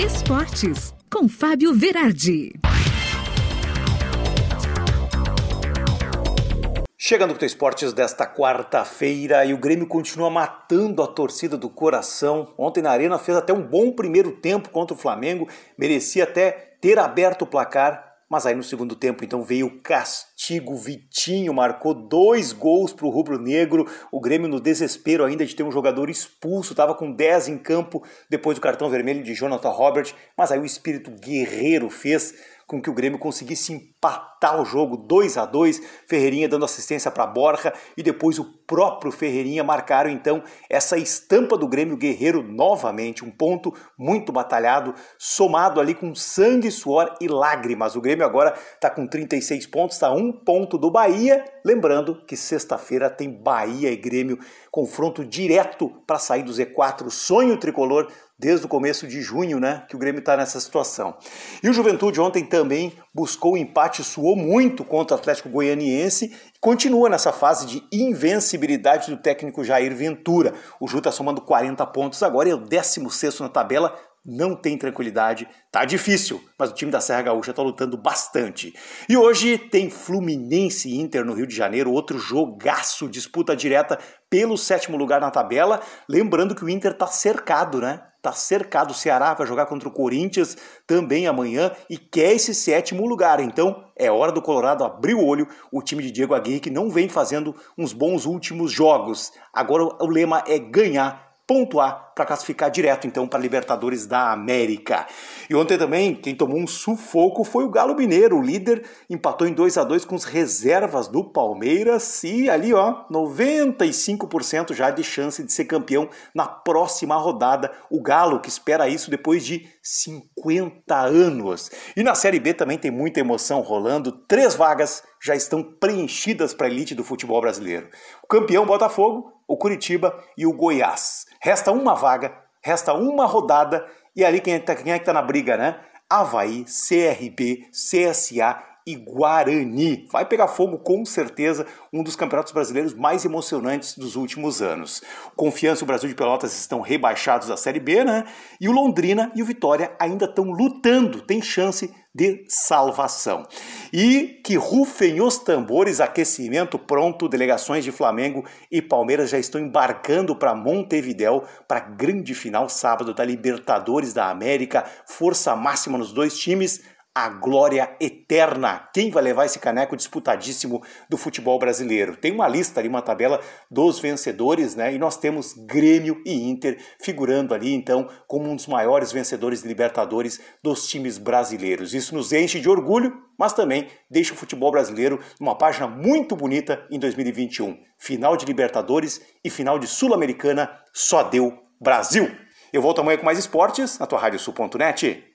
Esportes, com Fábio Verardi. Chegando com o Esportes desta quarta-feira e o Grêmio continua matando a torcida do coração. Ontem na Arena fez até um bom primeiro tempo contra o Flamengo, merecia até ter aberto o placar, mas aí no segundo tempo então veio o castigo. Vitinho marcou dois gols para o rubro-negro. O Grêmio no desespero ainda de ter um jogador expulso, estava com 10 em campo depois do cartão vermelho de Jonathan Robert, mas aí o espírito guerreiro fez com que o Grêmio conseguisse empatar o jogo 2 a 2 Ferreirinha dando assistência para Borja e depois o próprio Ferreirinha marcaram então essa estampa do Grêmio Guerreiro novamente, um ponto muito batalhado, somado ali com sangue, suor e lágrimas. O Grêmio agora está com 36 pontos, está um ponto do Bahia. Lembrando que sexta-feira tem Bahia e Grêmio, confronto direto para sair do Z4, sonho tricolor desde o começo de junho, né, que o Grêmio está nessa situação. E o Juventude ontem também buscou o empate, suou muito contra o Atlético Goianiense continua nessa fase de invencibilidade do técnico Jair Ventura. O Ju está somando 40 pontos agora, é o 16 na tabela, não tem tranquilidade, tá difícil, mas o time da Serra Gaúcha tá lutando bastante. E hoje tem Fluminense e Inter no Rio de Janeiro, outro jogaço, disputa direta pelo sétimo lugar na tabela. Lembrando que o Inter tá cercado, né? Tá cercado. O Ceará vai jogar contra o Corinthians também amanhã e quer esse sétimo lugar. Então é hora do Colorado abrir o olho. O time de Diego Aguirre que não vem fazendo uns bons últimos jogos. Agora o lema é ganhar pontuar para classificar direto então para Libertadores da América. E ontem também quem tomou um sufoco foi o Galo Mineiro, o líder empatou em 2 a 2 com as reservas do Palmeiras e ali ó, 95% já de chance de ser campeão na próxima rodada. O Galo que espera isso depois de 50 anos. E na Série B também tem muita emoção rolando, três vagas já estão preenchidas para a elite do futebol brasileiro. O campeão Botafogo, o Curitiba e o Goiás. Resta uma vaga, resta uma rodada e ali quem é, que está tá na briga, né? Havaí, CRB, CSA e Guarani. Vai pegar fogo com certeza, um dos campeonatos brasileiros mais emocionantes dos últimos anos. Confiança e o Brasil de Pelotas estão rebaixados da Série B, né? E o Londrina e o Vitória ainda estão lutando, tem chance de salvação. E que rufem os tambores, aquecimento pronto, delegações de Flamengo e Palmeiras já estão embarcando para Montevidéu para a grande final sábado da Libertadores da América, força máxima nos dois times a glória eterna. Quem vai levar esse caneco disputadíssimo do futebol brasileiro? Tem uma lista ali, uma tabela dos vencedores, né? E nós temos Grêmio e Inter figurando ali, então, como um dos maiores vencedores de Libertadores dos times brasileiros. Isso nos enche de orgulho, mas também deixa o futebol brasileiro numa página muito bonita em 2021. Final de Libertadores e final de Sul-Americana só deu Brasil. Eu volto amanhã com mais esportes na tua Rádio Sul.net.